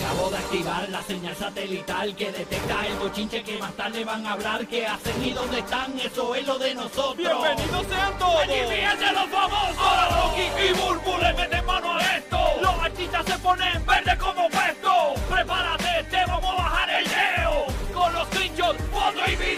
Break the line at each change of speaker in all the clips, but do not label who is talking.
Acabo de activar la señal satelital que detecta el bochinche que más tarde van a hablar. ¿Qué hacen y dónde están? Eso es lo de nosotros.
¡Bienvenidos sean todos!
¡Allí fíjense los famosos! Ahora Rocky y Burbu le meten mano a esto. Los artistas se ponen verde como puesto. Prepárate, te vamos a bajar el leo. Con los screenshots, foto y video.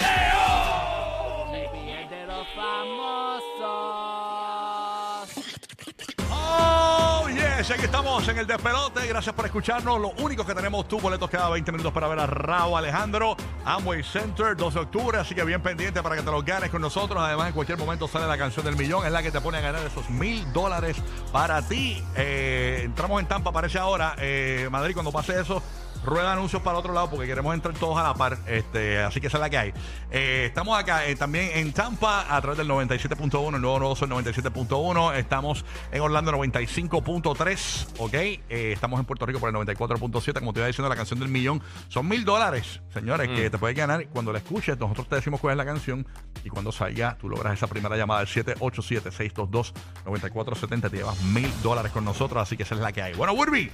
Aquí estamos en el despelote. Gracias por escucharnos. Lo único que tenemos, tú boletos cada 20 minutos para ver a Raúl Alejandro, Amway Center, 12 de octubre. Así que bien pendiente para que te los ganes con nosotros. Además, en cualquier momento sale la canción del millón. Es la que te pone a ganar esos mil dólares para ti. Eh, entramos en Tampa, parece ahora. Eh, Madrid, cuando pase eso. Rueda anuncios para otro lado porque queremos entrar todos a la par. Este, así que esa es la que hay. Eh, estamos acá eh, también en Tampa a través del 97.1, el nuevo nuevo Sol 97.1. Estamos en Orlando 95.3. Ok. Eh, estamos en Puerto Rico por el 94.7. Como te iba diciendo, la canción del millón son mil dólares, señores, que te puedes ganar. Cuando la escuches, nosotros te decimos cuál es la canción. Y cuando salga, tú logras esa primera llamada al 787-622-9470. Te llevas mil dólares con nosotros. Así que esa es la que hay. Bueno, Burby.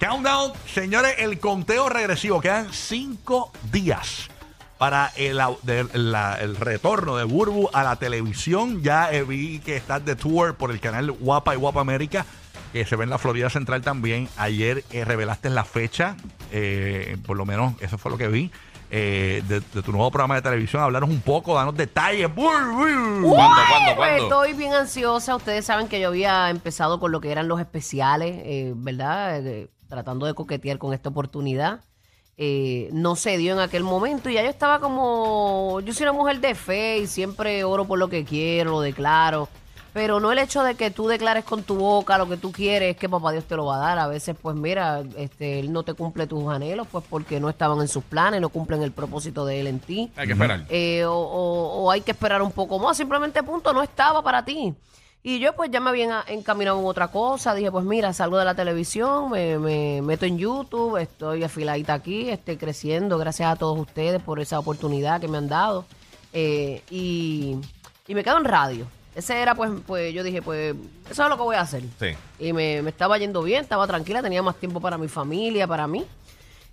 Countdown, señores, el conteo regresivo. Quedan cinco días para el, retorno de Burbu a la televisión. Ya eh, vi que estás de tour por el canal Guapa y Guapa América, que se ve en la Florida Central también. Ayer eh, revelaste la fecha, eh, por lo menos eso fue lo que vi. eh, de, de tu nuevo programa de televisión, hablaros un poco, danos detalles. Burbu.
¿Cuándo, cuándo,
Pues
cuándo?
estoy bien ansiosa. Ustedes saben que yo había empezado con lo que eran los especiales, eh, ¿verdad? Tratando de coquetear con esta oportunidad. Eh, no se dio en aquel momento y ya yo estaba como, yo soy una mujer de fe y siempre oro por lo que quiero, lo declaro. Pero no el hecho de que tú declares con tu boca lo que tú quieres, es que papá Dios te lo va a dar. A veces, pues mira, este, él no te cumple tus anhelos, pues porque no estaban en sus planes, no cumplen el propósito de él en ti
Hay que esperar.
eh, o, o- o hay que esperar un poco más, simplemente punto, no estaba para ti. Y yo pues ya me había encaminado en otra cosa, dije pues mira, salgo de la televisión, me, me meto en YouTube, estoy afiladita aquí, estoy creciendo, gracias a todos ustedes por esa oportunidad que me han dado. Eh, y, y me quedo en radio. Ese era pues, pues yo dije pues eso es lo que voy a hacer.
Sí.
Y me, me estaba yendo bien, estaba tranquila, tenía más tiempo para mi familia, para mí.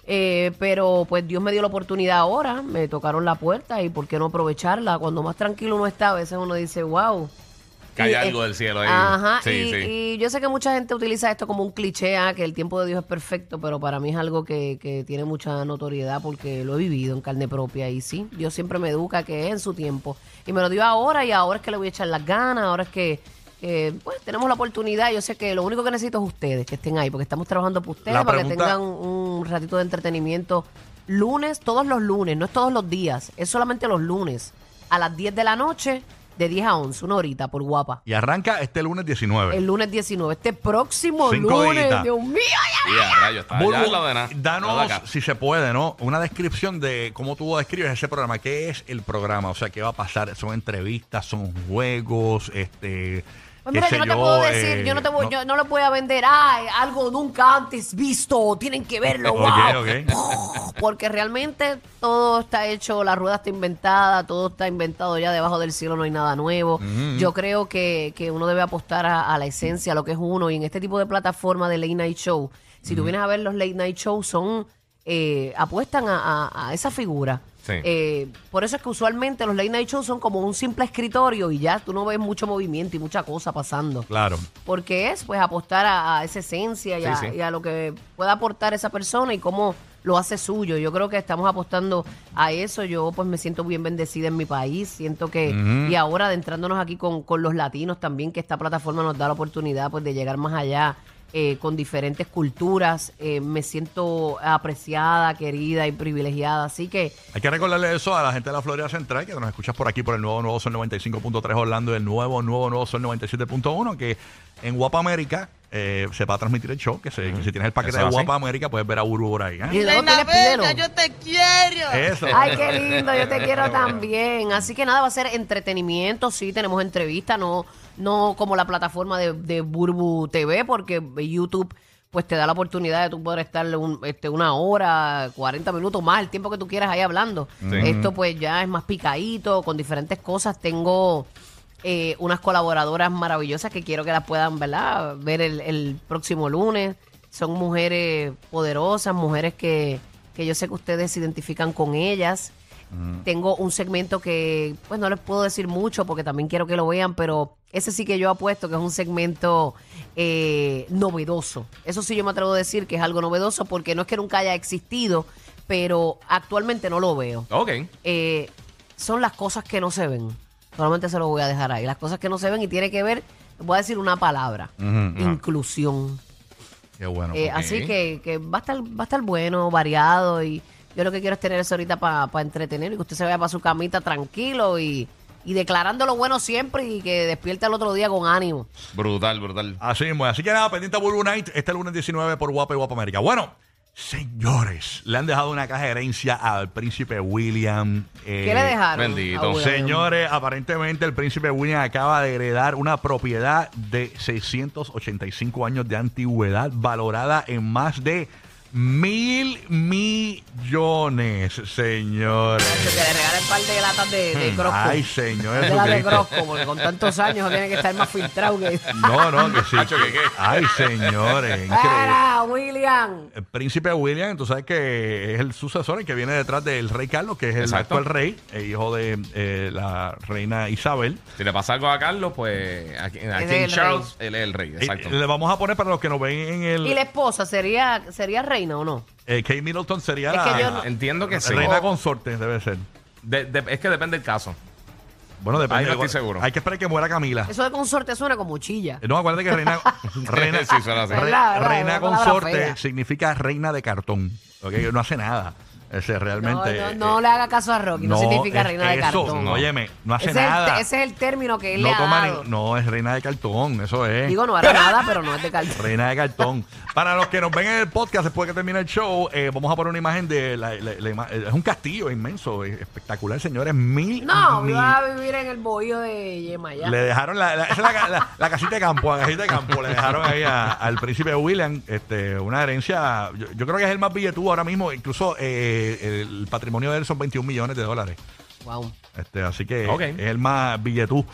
Eh, pero pues Dios me dio la oportunidad ahora, me tocaron la puerta y por qué no aprovecharla. Cuando más tranquilo uno está, a veces uno dice, wow.
Cae
Y,
algo
eh,
del cielo ahí.
Ajá,
Sí,
y,
sí.
y yo sé que mucha gente utiliza esto como un cliché, ah, que el tiempo de Dios es perfecto, pero para mí es algo que, que tiene mucha notoriedad porque lo he vivido en carne propia y sí, Dios siempre me educa que es en su tiempo. Y me lo dio ahora y ahora es que le voy a echar las ganas, ahora es que pues tenemos la oportunidad. Yo sé que lo único que necesito es ustedes, que estén ahí, porque estamos trabajando por ustedes, para que tengan un ratito de entretenimiento lunes, todos los lunes, no es todos los días, es solamente los lunes, a las 10 de la noche, de 10 a 11, una horita por guapa.
Y arranca este lunes 19.
El lunes 19, este próximo
Cinco
lunes,
días.
Dios mío, ya-
Y a rayos, está allá de nada. al lado
danos,
acá.
si se puede, ¿no? Una descripción de cómo tú describes ese programa. ¿Qué es el programa? O sea, ¿qué va a pasar? ¿Son entrevistas? ¿Son juegos? Este,
Pues mira, yo no te puedo
eh,
decir, yo no te voy,
no-
yo no le voy a vender ay, algo nunca antes visto, tienen que verlo, wow. Porque realmente todo está hecho, la rueda está inventada, todo está inventado ya debajo del cielo, no hay nada nuevo. Yo creo que, que uno debe apostar a, a la esencia, a lo que es uno, y en este tipo de plataforma de late night show, si tú vienes a ver los late night shows, son eh, apuestan a, a- a esa figura.
Sí.
Eh, por eso es que usualmente los late night shows son como un simple escritorio y ya tú no ves mucho movimiento y mucha cosa pasando.
Claro.
Porque es pues apostar a, a esa esencia y,
Sí,
a,
sí.
y a lo que pueda aportar esa persona y cómo lo hace suyo. Yo creo que estamos apostando a eso. Yo pues me siento bien bendecida en mi país. Siento que, y ahora adentrándonos aquí con, con los latinos también, que esta plataforma nos da la oportunidad pues de llegar más allá. Eh, con diferentes culturas, eh, me siento apreciada, querida y privilegiada, así que
Hay que recordarle eso a la gente de la Florida Central, que nos escuchas por aquí por el nuevo Nuevo Sol 95.3 Orlando y el nuevo Nuevo Nuevo Sol 97.1, que en Guapa América eh, se va a transmitir el show, que, se- que si tienes el paquete
Eso
de
es así.
Guapa América puedes ver a Burbu por ahí. ¿eh?
y luego tienes pídelo.
te quiero.
Eso.
Ay, qué lindo, yo te quiero también. Así que nada, va a ser entretenimiento, sí, tenemos entrevistas, no, no como la plataforma de, de Burbu TV, porque YouTube pues te da la oportunidad de tú poder estar un- este, una hora, 40 minutos más, el tiempo que tú quieras ahí hablando. Esto pues ya es más picadito, con diferentes cosas. Tengo eh, unas colaboradoras maravillosas que quiero que las puedan, ¿verdad? Ver el, el próximo lunes. son mujeres poderosas, mujeres que, que yo sé que ustedes se identifican con ellas. Tengo un segmento que, pues no les puedo decir mucho porque también quiero que lo vean, pero ese sí que yo apuesto que es un segmento eh, novedoso. Eso sí yo me atrevo a decir que es algo novedoso porque no es que nunca haya existido, pero actualmente no lo veo.
Ok.
Eh, son las cosas que no se ven. Solamente se lo voy a dejar ahí. Las cosas que no se ven y tiene que ver, voy a decir una palabra, inclusión.
Qué bueno.
Eh. Así que, que va, a estar, va a estar bueno, variado y yo lo que quiero es tener eso ahorita para entretener y que usted se vaya para su camita tranquilo y, y declarando lo bueno siempre y que despierte al otro día con ánimo.
Brutal, brutal.
Así mismo. Así que nada, pendiente a Bulbu Night este lunes 19 por Guapa y Guapa América. Bueno, señores, le han dejado una caja de herencia al príncipe William. eh,
¿Qué le dejaron?
bendito.
a William?
Señores, aparentemente el príncipe William acaba de heredar una propiedad de 685 años de antigüedad valorada en más de mil millones, señores.
Que le regalen un par de latas de, de Crosco.
Ay, señor
de la de. Crosco, porque con tantos años tiene que estar más filtrado que...
No, no, que sí.
Hacho, ¿que qué?
Ay, señores, increíble.
¡Para, William!
El príncipe William, tú sabes que es el sucesor, el que viene detrás del rey Carlos, que es el
Exacto.
actual rey, eh, hijo de eh, la reina Isabel.
Si le pasa algo a Carlos, pues en
el
Charles, él es el rey. Exacto.
Le vamos a poner para los que nos ven en el...
¿Y la esposa sería, sería reina o no?
eh, Kate Middleton sería
Es
la,
que yo no-
Entiendo que sí.
reina consorte, debe ser.
De- de- es que depende del caso.
Bueno, depende.
Ahí no estoy seguro.
Hay que esperar que muera Camila.
Eso de consorte suena como chilla.
Eh, No, acuérdate que reina, reina,
Sí, suena así.
re-
¿Verdad, verdad?
reina
Una palabra
consorte
fea.
significa reina de cartón. ¿ok? No hace nada. Ese realmente.
no, no
eh,
le haga caso a Rocky, no, significa
es
reina de
eso,
cartón.
no, Óyeme, no hace
ese, es el,
nada.
ese es el término que él
no
le ha
toma
dado.
ni- no es reina de cartón, eso es.
Digo, no era nada, pero no es de cartón.
Reina de cartón. Para los que nos ven en el podcast después que termine el show, eh, vamos a poner una imagen de. La, la- la ima- es un castillo inmenso, es espectacular, señores. Mil.
No,
mil-
iba a vivir en el bohío de Yemayá.
Le dejaron la, casita de campo, la casita de campo, le dejaron ahí a- al príncipe William este, una herencia. Yo, yo creo que es el más billetú ahora mismo, incluso eh, el patrimonio de él son 21 millones de dólares.
Wow.
Este, así que es el más billetú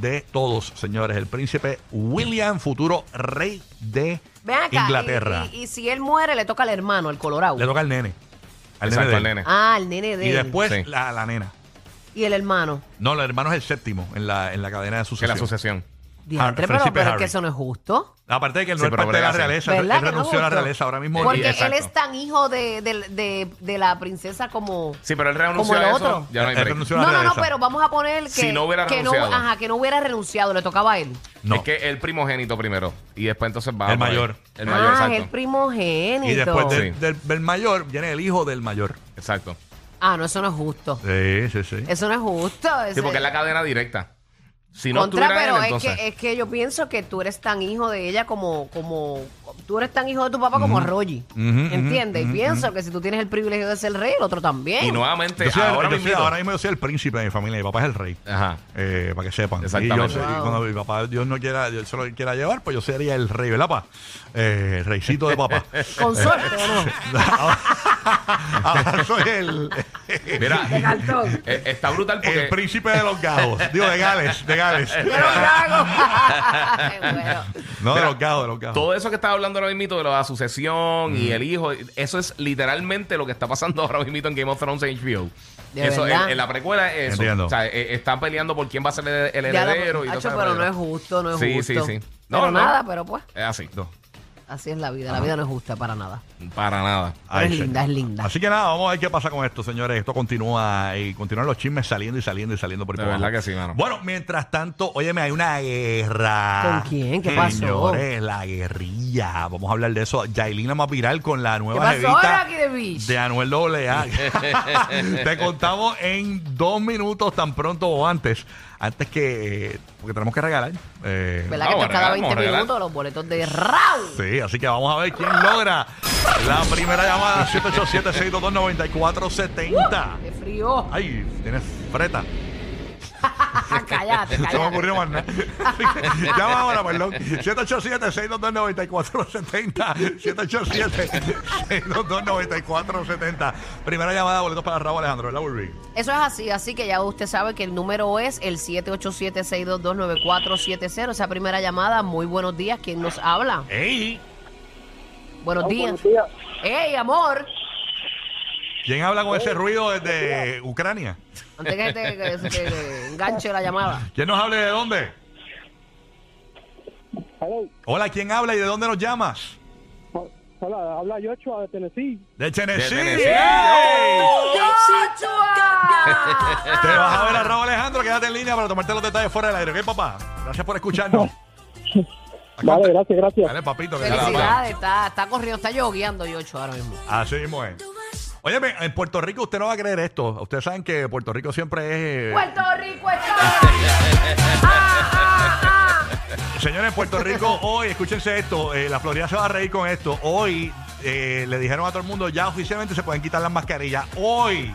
de todos, señores. El príncipe William, futuro rey de
Ven acá,
Inglaterra.
Y, y- y si él muere, le toca al hermano, al colorado.
Le toca al nene. Al
Exacto,
de
al
él.
nene.
Ah, el nene de
Y
él.
después
Sí.
la, la nena.
Y el hermano.
No, el hermano es el séptimo en la, en la cadena de sucesión.
la asociación.
Diantre,
Har-
pero,
príncipe
pero es
Harry.
que eso no es justo.
Aparte de que él no
Sí,
es
pero
parte de la realeza, él,
¿Verdad
él
que no
renunció a la
justo?
realeza ahora mismo.
Porque
exacto.
él es tan hijo de, de, de- de la princesa como...
Sí, pero él renunció
Como el
a eso.
otro.
Ya no hay
Él
break.
renunció a
No,
la
no, no,
realeza.
pero vamos a poner que...
Si no hubiera
que
renunciado.
ajá, que no hubiera renunciado, le tocaba a él.
No.
Es que el primogénito primero. Y después entonces va.
El
por ahí.
mayor.
El mayor,
ah,
exacto.
el primogénito.
Y después del,
Sí.
del- del mayor viene el hijo del mayor.
Exacto.
Ah, no, eso no es justo.
Sí, sí, sí.
Eso no es justo.
Sí,
ese-
porque es la cadena directa. Si no
Contra, pero
él,
es, que, es que yo pienso que tú eres tan hijo de ella como, como tú eres tan hijo de tu papá como Rogi.
Ujú,
¿Entiendes? y pienso que si tú tienes el privilegio de ser rey, el otro también.
Y nuevamente,
Yo soy el-
ahora
yo soy-
mismo.
ahora mismo yo soy el príncipe de mi familia. Mi papá es el rey.
Ajá.
Eh, para que sepan.
Exactamente.
Y, yo y
Wow.
cuando mi papá, Dios no quiera, Dios se lo quiera llevar, pues yo sería el rey, ¿verdad, pa? Eh, el reycito de papá.
Con suerte, ¿o no?
Ahora soy el,
Mira,
De cartón.
eh, está brutal porque.
el príncipe de los gajos. Digo, de Gales, de Gales.
Yo lo hago. bueno.
No, de
Mira,
los de los.
Todo eso que estaba hablando ahora mismo de la sucesión
Mm.
y el hijo, eso es literalmente lo que está pasando ahora mismo en Game of Thrones en HBO.
¿De
eso,
verdad?
en, en la precuela es eso.
Entiendo.
O sea, eh, están peleando por quién va a ser el, el
Ya lo-
heredero. y todo
Hacho,
ese
pero no es justo, no es
Sí,
justo.
sí, sí.
pero
No, no.
nada, pero pues,
Es así.
Así es la vida. La vida no es justa para nada.
Para nada.
Pero es
señor.
linda, es linda.
Así que nada, vamos a ver qué pasa con esto, señores. Esto continúa y continúan los chismes saliendo y saliendo y saliendo por
De verdad
abajo.
que sí, mano.
Bueno, mientras tanto, óyeme, hay una guerra.
¿Con quién? ¿Qué pasó?
Señores, la guerrilla. Vamos a hablar de eso. Yailina más viral con la
¿Qué
nueva
pasó
jevita
aquí de Beach?
de Anuel AA. Te contamos en dos minutos tan pronto o antes. Antes que... Porque tenemos que regalar. Eh,
¿Verdad
Vamos
que te cada
regalar,
20
vamos a regalar.
minutos los boletos de Raúl?
Sí, así que vamos a ver quién logra la primera llamada 787-622-9470.
¡Qué frío!
Ay, tienes freta.
cállate,
Se me
cállate.
ocurrió más nada. Llama ahora, perdón. 787-622-9470. 787-622-9470. Primera llamada, boletos para Raúl Alejandro, ¿verdad, Burby?
Eso es así, así que ya usted sabe que el número es el 787-622-9470. Esa primera llamada, muy buenos días. ¿Quién nos habla?
¡Ey!
Buenos días.
Buenos días.
¡Ey, amor!
¿Quién habla con ese ruido desde Ucrania?
Antes que te que enganche la llamada.
¿Quién nos habla y de dónde?
Hello.
Hola, ¿quién habla y de dónde nos llamas?
Hola, habla Yochoa de Tennessee.
De Tennessee.
De Tennessee.
¡Yochua!
Te vas a ver a Raúl Alejandro, quédate en línea para tomarte los detalles fuera del aire, ¿ok, papá? Gracias por escucharnos.
Vale, gracias, gracias.
Dale, papito. que
Felicidades, está, está corriendo, está yogueando Yocho ahora mismo.
Así mismo es. Óyeme, en Puerto Rico usted no va a creer esto. Ustedes saben que Puerto Rico siempre es...
Puerto Rico está. Ah, ah, ah.
Señores, en Puerto Rico hoy, escúchense esto, eh, la Florida se va a reír con esto. Hoy eh, le dijeron a todo el mundo, ya oficialmente se pueden quitar las mascarillas. Hoy,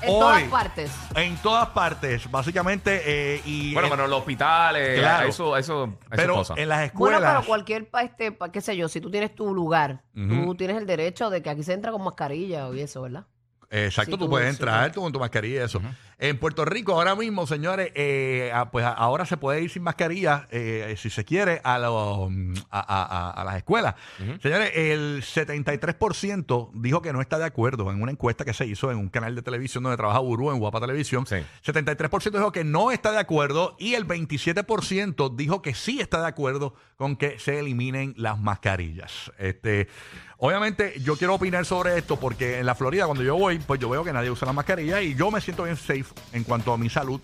En
Hoy.
todas partes.
en todas partes, básicamente. eh, y
Bueno,
en-
pero en los hospitales,
Claro.
eso, eso,
pero
cosa.
en las
Bueno,
escuelas...
pero cualquier, este, qué sé yo, si tú tienes tu lugar, tú tienes el derecho de que aquí se entra con mascarilla y eso, ¿verdad?
Exacto,
Sí,
tú
tú-
puedes
sí,
entrar tú con tu mascarilla y eso. En Puerto Rico, ahora mismo, señores, eh, ah, pues a- ahora se puede ir sin mascarilla, eh, si se quiere, a, los- a, a- a- a las escuelas. Señores, el 73% dijo que no está de acuerdo en una encuesta que se hizo en un canal de televisión donde trabaja Burú, en Guapa Televisión.
Sí.
73% dijo que no está de acuerdo y el 27% dijo que sí está de acuerdo con que se eliminen las mascarillas. Este, obviamente yo quiero opinar sobre esto porque en la Florida cuando yo voy, pues yo veo que nadie usa la mascarilla y yo me siento bien safe en cuanto a mi salud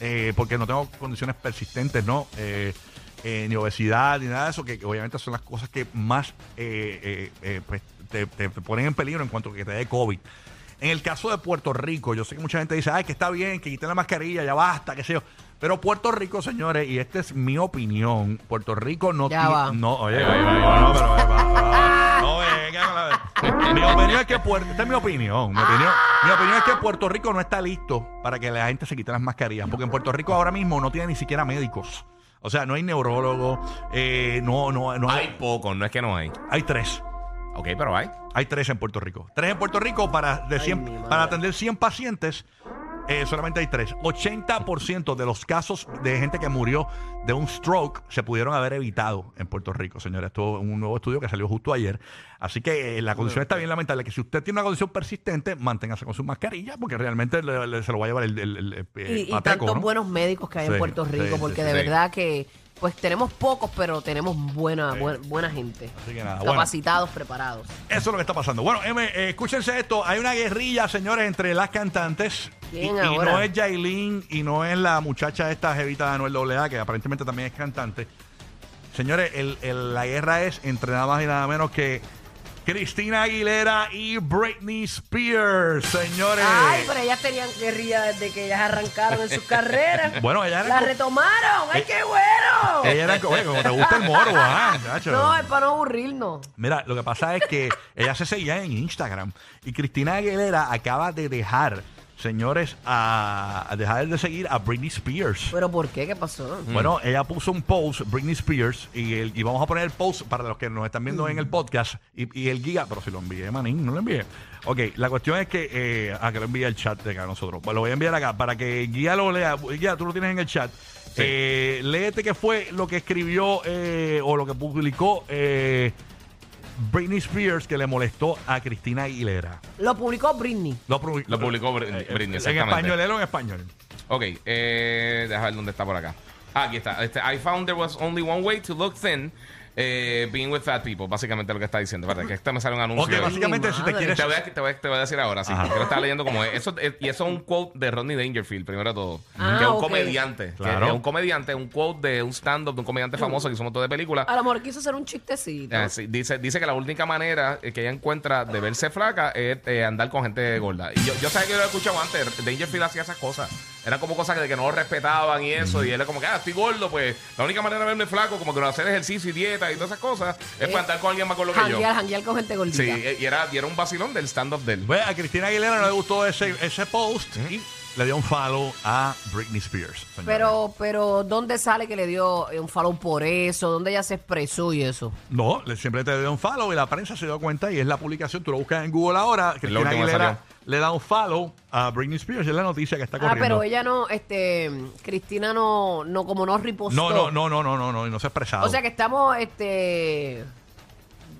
eh, porque no tengo condiciones persistentes, ¿no? Eh, eh, ni obesidad, ni nada de eso, que, que obviamente son las cosas que más eh, eh, pues, te, ponen en peligro en cuanto a que te dé COVID. En el caso de Puerto Rico, yo sé que mucha gente dice, ay, que está bien, que quiten la mascarilla, ya basta, qué sé yo. Pero Puerto Rico, señores, y esta es mi opinión, Puerto Rico no tiene... No, oye, oye, oye, no, pero... Mi opinión es que Puerto... Esta es mi opinión. Mi opinión, mi opinión es que Puerto Rico no está listo para que la gente se quite las mascarillas. Porque en Puerto Rico ahora mismo no tiene ni siquiera médicos. O sea, no hay neurólogos, eh, no, no, no
Hay pocos, no es que no hay.
hay tres.
Ok, pero hay.
Hay tres en Puerto Rico. Tres en Puerto Rico para, de 100
mi madre.
para atender 100 pacientes. Eh, solamente hay tres. 80% de los casos de gente que murió de un stroke se pudieron haber evitado en Puerto Rico, señores. Esto es un nuevo estudio que salió justo ayer. Así que eh, la condición está bien lamentable. Que si usted tiene una condición persistente, manténgase con su mascarilla porque realmente le- le- se lo va a llevar el, el, el- el-
Y, tantos
¿no?
buenos médicos que hay
Sí,
en Puerto Rico,
sí,
porque
sí,
de verdad que pues tenemos pocos, pero tenemos buena, buena, buena gente.
Así que nada, bueno.
Capacitados, preparados.
Eso es lo que está pasando. Bueno, M, eh, escúchense esto. Hay una guerrilla, señores, entre las cantantes. Y,
¿Quién
y no es Yailin y no es la muchacha esta jevita de Anuel AA, que aparentemente también es cantante. Señores, el- el- la guerra es entre nada más y nada menos que Cristina Aguilera y Britney Spears, señores.
Ay, pero ellas tenían guerrilla desde que ellas arrancaron en sus carreras.
Bueno, ellas eran
La
co-
retomaron. ¡Ay,
Eh,
qué bueno!
Ella era, oye, como te gusta el morbo, ¿ah? chacho?
No, es para no aburrirnos.
Mira, lo que pasa es que ella se seguía en Instagram y Cristina Aguilera acaba de dejar, señores, a, a dejar de seguir a Britney Spears.
¿Pero por qué? ¿Qué pasó?
Bueno, ella puso un post, Britney Spears, y, el- y vamos a poner el post para los que nos están viendo en el podcast y, y el guía, pero si lo envié, manín, no lo envié. Ok, la cuestión es que, eh, ah, que lo envíe el chat de acá a nosotros. Pues lo voy a enviar acá para que el guía lo lea. Guía, tú lo tienes en el chat. Eh, léete qué fue lo que escribió eh, o lo que publicó eh, Britney Spears que le molestó a Cristina Aguilera.
Lo publicó Britney.
Lo, publi-
Lo publicó Br-
eh,
Britney,
En
exactamente.
español, léelo en español.
Ok, eh, déjame ver dónde está por acá. Ah, aquí está. Este, I found there was only one way to look thin, eh, being with fat people. Básicamente lo que está diciendo. Espérate, que este me sale un anuncio.
Ok, básicamente si te quieres...
Te voy, a, te, voy a, te voy a decir ahora, sí,
Ajá.
porque lo estaba leyendo como es. Eso, es- y eso es un quote de Rodney Dangerfield, primero de todo.
Ah,
que es un comediante.
Claro.
Que es un comediante, un quote de un stand-up de un comediante famoso que hizo un montón de películas.
A lo mejor quiso hacer un chistecito.
Eh, sí, dice, dice que la única manera eh, que ella encuentra de verse flaca es eh, andar con gente gorda. Y yo, yo sabía que yo lo he escuchado antes. Dangerfield hacía esas cosas. Eran como cosas que, que no lo respetaban y eso. Y él era como que, ah, estoy gordo, pues la única manera de verme flaco, como que no hacer ejercicio y dieta y todas esas cosas, es
Eh,
para andar con alguien más gordo que yo.
Janguear, janguear con gente gordita.
Sí, y era, y era un vacilón del stand-up de él.
Pues a Cristina Aguilera no le gustó ese, ese post y le dio un follow a Britney Spears.
Pero, pero, ¿dónde sale que le dio un follow por eso? ¿Dónde ella se expresó y eso?
No, le, siempre te dio un follow y la prensa se dio cuenta y es la publicación. Tú lo buscas en Google ahora. Cristina
último que
Aguilera le da un follow a Britney Spears y es la noticia que está
Ah,
corriendo.
pero ella no, este, Cristina no, no, como no ripostó.
no, no, no, no, no, no, no, y no se ha expresado.
O sea que estamos, este,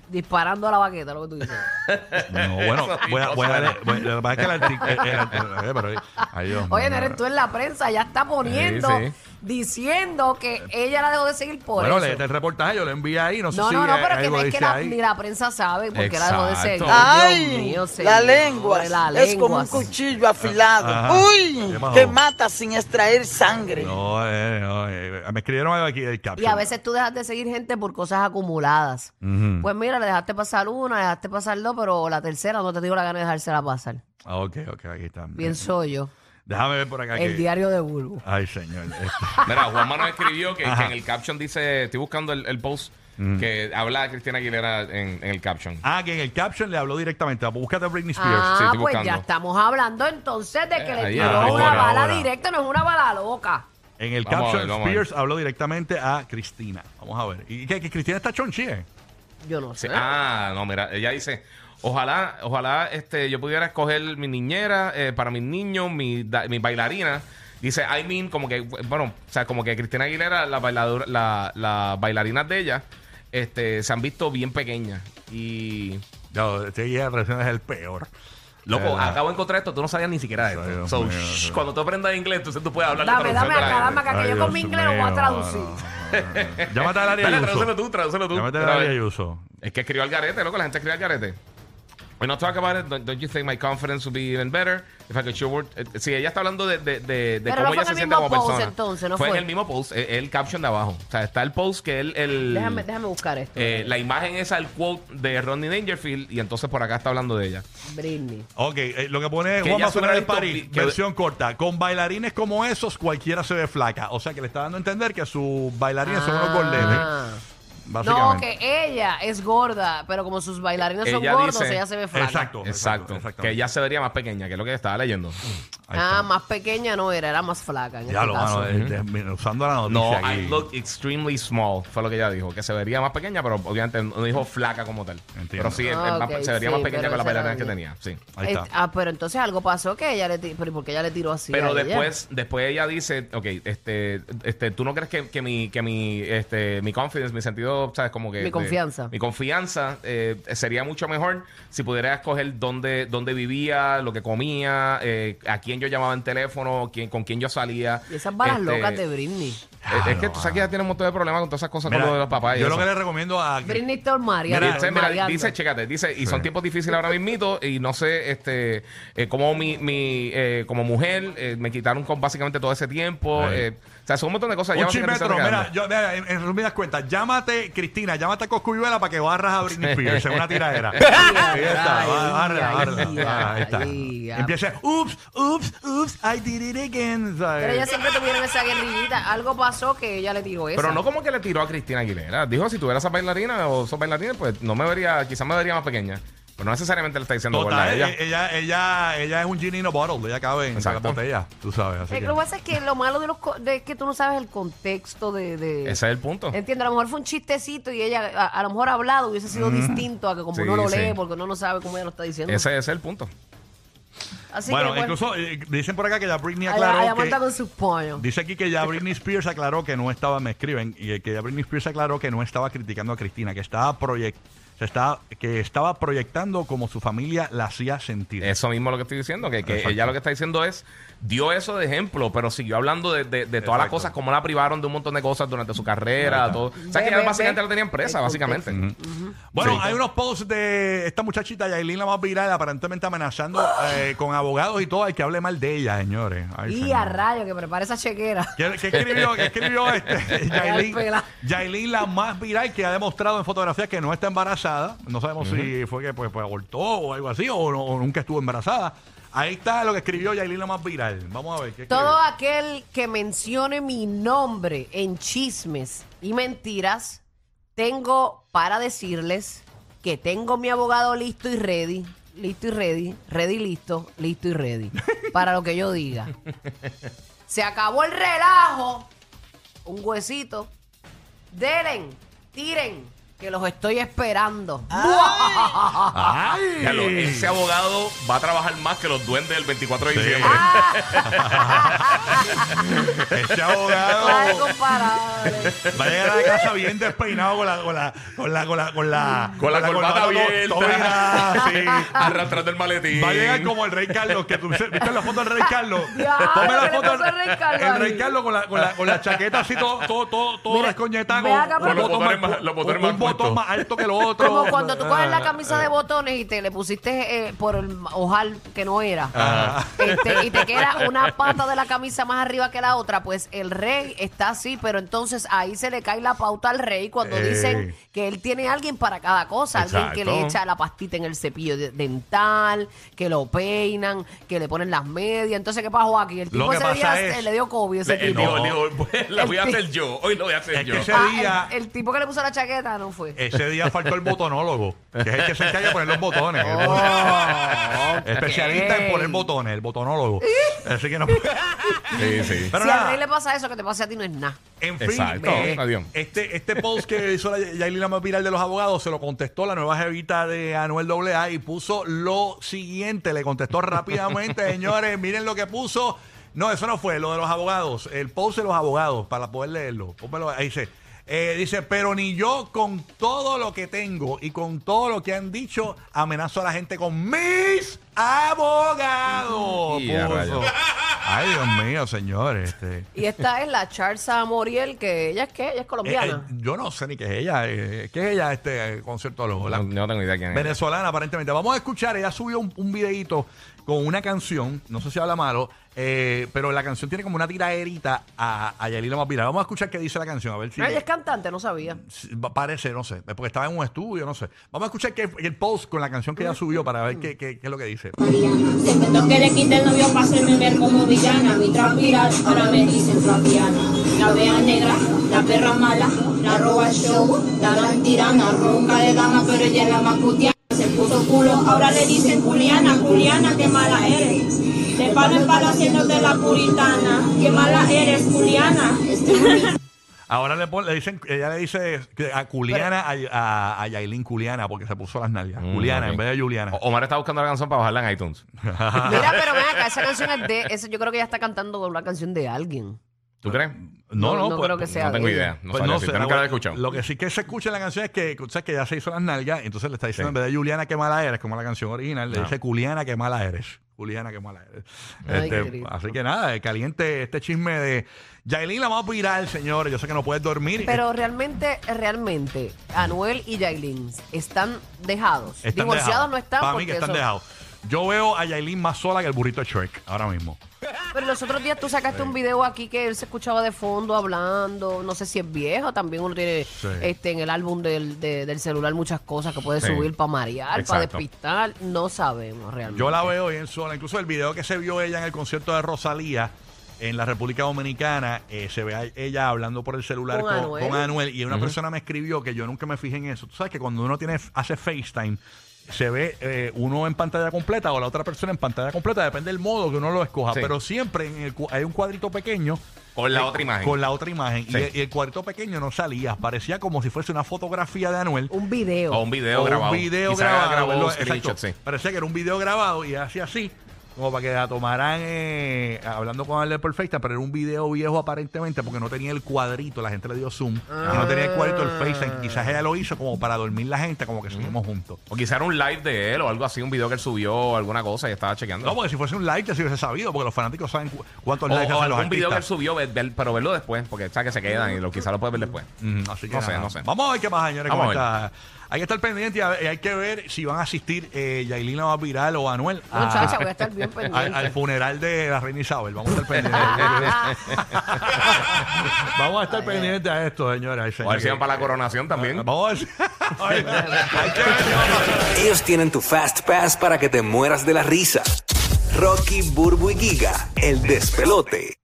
disparando a la baqueta, lo que tú dices.
No, bueno,
Eso
voy a,
mismo
voy a
suena.
darle- voy- lo que pasa es que el artículo. el- el- eh, pero, ay, Dios
Oye,
mío.
no eres tú en la prensa, ya está poniendo,
Sí, sí.
Diciendo que ella la dejó de seguir por
Bueno,
eso.
léete el reportaje, yo lo envié ahí, no sé
no,
si
no, no, pero que es que la,
ahí.
ni la prensa sabe por qué la dejó de seguir.
Ay,
Dios mío,
la
señor,
lengua
la
es como un
lengua.
cuchillo afilado.
Ajá.
Uy, que mata sin extraer sangre.
No, eh, no, eh, me escribieron algo aquí del caption.
Y a veces tú dejas de seguir gente por cosas acumuladas. Pues mira, le dejaste pasar una, le dejaste pasar dos, pero la tercera no te digo la gana de dejársela pasar.
Ah, ok, ok, aquí está.
Pienso yo.
Déjame ver por acá.
El
que-
diario de Bulbo.
Ay, señor. este-
Mira, Juanma nos escribió que, en el caption dice, estoy buscando el, el post que habla de Cristina Aguilera en, en el caption.
Ah, que en el caption le habló directamente. Búscate a Britney Spears.
Ah,
sí, estoy
pues
buscando.
ya estamos hablando entonces de que
Eh,
le
ahí,
tiró
ahora,
una bala
ahora.
directa, no es una bala loca.
En el
Vamos a
caption,
ver, vamos a ver.
Spears habló directamente a Cristina. Vamos a ver. ¿Y qué? ¿Que Cristina está chonchie?
Yo no
Sí,
sé.
Ah, no, mira, ella dice, ojalá, ojalá este, yo pudiera escoger mi niñera eh, para mis niños, mi, da- mi bailarina. Dice, I mean, como que, bueno, o sea, como que Cristina Aguilera, la bailadora, la, las bailarinas de ella, este, se han visto bien pequeñas. Y,
No, este guía de reacciones es el peor.
Loco, acabo de encontrar esto, tú no sabías ni siquiera de esto.
Dios
So,
mío,
shh,
Dios.
cuando tú aprendas inglés, entonces tú puedes hablar
Dame,
de
dame
traducción
acá, dame acá, que
Ay,
yo con
Dios
mi inglés lo voy a
mío,
traducir.
Llámate a
Dale,
Ayuso.
tradúcelo tú, tradúcelo tú.
Llámate a Larry
vez.
Ayuso.
Es que escribió al garete, loco. La gente escribió al garete. When I talk about it, don't, don't you think my confidence would be even better if I could show word? Eh, Sí, ella está hablando de, de, de, de
Pero
cómo
no
ella
fue
se
en el
siente
mismo
como
post,
persona.
entonces, ¿no
fue,
fue?
en el mismo post, eh, el caption de abajo. O sea, está el post que él, el,
Déjame, déjame buscar esto.
eh, la imagen esa, el quote de Rodney Dangerfield, y entonces por acá está hablando de ella.
Britney.
Ok, eh, lo que pone
Que
Juan Basura del
hubiera
París,
que-
versión corta. Con bailarines como esos, cualquiera se ve flaca. O sea que le está dando a entender que sus bailarines son unos gordenes.
No, que ella es gorda, pero como sus bailarines son
Ella
gordos,
dice-
ella se ve flaca.
Exacto.
Exacto.
exactamente.
que ella se vería más pequeña, que es lo que estaba leyendo.
Ahí
Ah,
está.
más pequeña no era, era más flaca en
Ya
este
lo,
caso.
mano, de- usando la
No,
noticia
I
aquí.
look extremely small, fue lo que ella dijo, que se vería más pequeña, pero obviamente no dijo flaca como tal.
Entiendo.
Pero sí, es-
Ah,
es más-
ok,
se vería
sí,
más pequeña
pero
que la
será
bailarina que tenía, sí.
Ahí está.
Este, ah, pero entonces algo pasó que ella le tiró, pero ¿y por qué ella le tiró así?
Pero
a ella?
después, después ella dice, ok, este, este, ¿tú no crees que, que mi, que mi, este, mi confidence, mi sentido, sabes, como que...
Mi
de-
confianza.
mi confianza eh, sería mucho mejor si pudiera escoger dónde, dónde vivía, lo que comía, eh, a quién yo llamaba en teléfono, quién, con quién yo salía.
Y esas balas
Este,
locas de Britney.
Es que tú sabes que ella tiene un montón de problemas con todas esas cosas
Mira,
con lo de los papás y
yo
eso.
lo que le recomiendo a.
Britney Tormaria.
Mira,
Dice, mira, dice, chécate, dice, y son tiempos difíciles ahora mismito, y no sé, este, eh, como mi, mi eh, como mujer, eh, me quitaron con básicamente todo ese tiempo, eh, o sea, son un montón de cosas.
Un
ya están
mira, yo, mira, en, en resumidas cuentas, llámate, Cristina, llámate a Coscuyuela para que barras a Britney Spears en una tiradera. Ahí está, barra, barra, ah, ahí está. Empieza, ups, ups, ups, I did it again. ¿sabes?
Pero ellas siempre tuvieron esa guerrillita. Algo pasó que ella le tiró eso.
Pero no como que le tiró a Cristina Aguilera. Dijo, si tuviera esa bailarina o esos bailarines, pues no me vería, quizás me vería más pequeña. Pero no necesariamente le está diciendo gorda a
Total,
ella.
ella, ella, ella, ella es un genie in a bottle, ella cabe en la
Exacto.
botella, tú sabes. Así
Eh,
que-
Lo que pasa es que lo malo de los co- de que tú no sabes el contexto de... de
Ese es el punto.
Entiendo, a lo mejor fue un chistecito y ella, a, a lo mejor hablado hubiese sido distinto a que como
Sí,
uno lo
sí.
lee porque uno no sabe cómo ella lo está diciendo.
Ese, ese es el punto.
Así
bueno,
que, bueno,
incluso eh, dicen por acá que ya Britney
allá,
aclaró
allá
que...
con sus pollos.
Dice aquí que ya Britney Spears aclaró que no estaba, me escriben, y que ya Britney Spears aclaró que no estaba criticando a Cristina, que estaba proyect, se estaba, que estaba proyectando como su familia la hacía sentir.
Eso mismo es lo que estoy diciendo, que, que
Exacto.
ella lo que está diciendo es, dio eso de ejemplo, pero siguió hablando de, de- de todas las
Exacto.
cosas, como la privaron de un montón de cosas durante su carrera, todo. O sea, que ella básicamente la tenían presa,
El
básicamente.
Bueno,
Sí.
hay unos posts de esta muchachita, Yailin, la más viral, aparentemente amenazando eh, con abogados y todo, hay que hable mal de ella, señores. Ay,
Y
señor.
a rayo, que prepare esa chequera.
¿Qué, qué escribió, qué escribió este? Yailin. Yailin, la más viral, que ha demostrado en fotografías que no está embarazada. No sabemos si fue que pues, pues, abortó o algo así, o, no- o nunca estuvo embarazada. Ahí está lo que escribió Yailin, la más viral. Vamos a ver. ¿qué escribió?
Todo aquel que mencione mi nombre en chismes y mentiras, tengo para decirles que tengo mi abogado listo y ready, listo y ready, ready y listo, listo y ready, para lo que yo diga. Se acabó el relajo, un huesito, delen, tiren, Que los estoy esperando.
¡Ay!
Ya lo- ese abogado va a trabajar más que los duendes del 24 de
Sí.
diciembre.
Ese
Ay,
abogado
compadre.
va a llegar a la casa bien despeinado con la con la con la con la con la,
Con la corbata
to-
abierta.
sí.
Arrastrando el maletín.
Va a llegar como el Rey Carlos, que tú viste la foto del Rey Carlos.
Diablo,
Ponme la
¿qué le
foto
pasó al Rey Carlos
El
ahí?
Rey Carlos con la, con la, con la chaqueta así, todo, todo, todo, todo
Mira,
descoñetado.
ve acá,
con
pero-
Los botones más- los botones
un
más
botón más alto que el otro.
Como cuando tú coges la
Ah,
camisa de botones y te le pusiste eh, por el ojal que no era.
Ah.
Este, y te queda una pata de la camisa más arriba que la otra, pues el rey está así, pero entonces ahí se le cae la pauta al rey cuando
Ey.
dicen que él tiene a alguien para cada cosa, alguien que le echa la pastita en el cepillo de- dental, que lo peinan, que le ponen las medias. Entonces, ¿qué pasó aquí? El tipo ese día
es-
le dio COVID ese
Le-
tipo.
dijo, pues, la voy a hacer yo. Hoy lo voy a hacer
Es
yo.
que ese
Ah,
día-
el, el tipo que le puso la chaqueta no fue.
Ese día faltó el botonólogo, que es el que se encarga de poner los botones. El
Oh,
Especialista en poner botones, el botonólogo. Así que no.
Sí, sí.
Pero
si
nada.
al rey le pasa eso, que te pase a ti no es nada.
En fin,
Exacto,
eh,
adiós.
este, este post que hizo la Yailina más viral de los abogados se lo contestó la nueva jevita de Anuel AA y puso lo siguiente, le contestó rápidamente, señores, miren lo que puso. No, eso no fue, lo de los abogados, el post de los abogados, para poder leerlo. Pónmelo ahí dice. Eh, dice, pero ni yo con todo lo que tengo y con todo lo que han dicho, amenazo a la gente con mis abogados.
Y a
puso.
rayos.
Ay, Dios mío, señores. Este.
Y esta es la Charza Moriel, que ella es que ella es
Eh,
colombiana.
eh, yo no sé ni qué es ella. eh, ¿Qué es ella este eh, conciertólogo? La
No, no tengo idea quién es.
venezolana, aparentemente. Vamos a escuchar. Ella subió un, un videito con una canción. No sé si habla malo. eh, pero la canción tiene como una tiraderita a, a Yelila más viral. Vamos a escuchar qué dice la canción. A ver si.
Ella es cantante, no sabía.
si- Parece, no sé. Porque estaba en un estudio, no sé. Vamos a escuchar qué- el post con la canción que ella subió para ver qué, qué- qué es lo que dice.
Se inventó que le quité el novio para hacerme ver como villana. Mi transpirar, ahora me dicen flaviana. La vea negra, la perra mala, la roba el show, la gran tirana, ronca de dama, pero ella es la más putiana. Ahora le dicen Juliana, Juliana, qué mala eres. Te palo en palo haciéndote la puritana. Qué mala eres, Juliana.
Ahora le, pon- le dicen, ella le dice que a Juliana, a, a, a Yailin Juliana, porque se puso las nalgas.
Mm,
Juliana
ok.
en vez de Juliana.
O- Omar está buscando la canción para bajarla en iTunes.
Mira, pero ven acá, esa canción es de. ese- yo creo que ella está cantando una canción de alguien.
¿Tú crees?
No, no,
no
pues-
creo que sea
No tengo idea. No
Pues no sé,
Nunca la
la-
he escuchado.
Lo que sí que se escucha en la canción es que, tú sabes que ya se hizo las nalgas, entonces le está diciendo
Sí.
en vez de Juliana qué mala eres, como la canción original, le
Ah.
dice Juliana qué mala eres. Juliana qué mala eres.
Ay,
Este,
qué lindo.
así que nada, eh, caliente este chisme de Yailin la vamos a virar, señores. Yo sé que no puedes dormir.
Pero realmente, realmente, Anuel y Yailin están dejados.
Están
Divorciados
dejados.
no están
Para mí que están
eso-
dejados. Yo veo a Yailin más sola que el burrito de Shrek ahora mismo.
Pero los otros días tú sacaste un video aquí que él se escuchaba de fondo hablando, no sé si es viejo, también uno tiene
Sí.
este en el álbum del, de- del celular muchas cosas que puede
Sí.
subir para marear, para
Exacto.
despistar, no sabemos realmente.
Yo la veo bien sola. Incluso el video que se vio ella en el concierto de Rosalía en la República Dominicana, eh, se ve a ella hablando por el celular
Con
con,
Anuel.
con Anuel. Y una persona me escribió que yo nunca me fijé en eso. Tú sabes que cuando uno tiene hace FaceTime, se ve eh, uno en pantalla completa o la otra persona en pantalla completa, depende del modo que uno lo escoja.
Sí.
Pero siempre en el cu- hay un cuadrito pequeño.
Con la
eh,
otra imagen.
Con la otra imagen. Y
Sí.
el- Y, el cuadrito pequeño no salía. Parecía como si fuese una fotografía de Anuel.
un video.
O un video
O
grabado.
Un video
Quizá
grabado.
grabó
lo-
un
exacto.
screenshot, sí.
Parecía que era un video grabado y hacía así. Como para que la tomaran eh, hablando con el perfecta, pero era un video viejo aparentemente porque no tenía el cuadrito, la gente le dio zoom. y no tenía el cuadrito del FaceTime. Quizás ella lo hizo como para dormir la gente, como que seguimos juntos.
O quizá era un live de él o algo así, un video que él subió o alguna cosa y estaba chequeando.
No, porque si fuese un like ya se hubiese sabido, porque los fanáticos saben cu- cuántos likes
o
hacen los
algún video que él
artistas.
subió, ver- ver- pero verlo después, porque sabes que se quedan y lo, quizá lo puedes ver después.
Mm, así que
No sé,
nada.
no sé.
Vamos a ver qué pasa, señores.
Vamos
cómo
a ver.
está. Hay que estar pendiente y y hay que ver si van a asistir eh, Yailin la más viral o Anuel a-
Muchacha, voy a estar bien pendiente.
al, al funeral de la reina Isabel. Vamos a estar pendientes. Vamos a estar pendientes a esto, señores. Ay,
O a
señor,
ver si van
que-
para la coronación también.
Vamos a ver si- Ay, hay que ver qué va a pasar.
Ellos tienen tu Fast Pass para que te mueras de la risa. Rocky, Burbu y Giga, el despelote.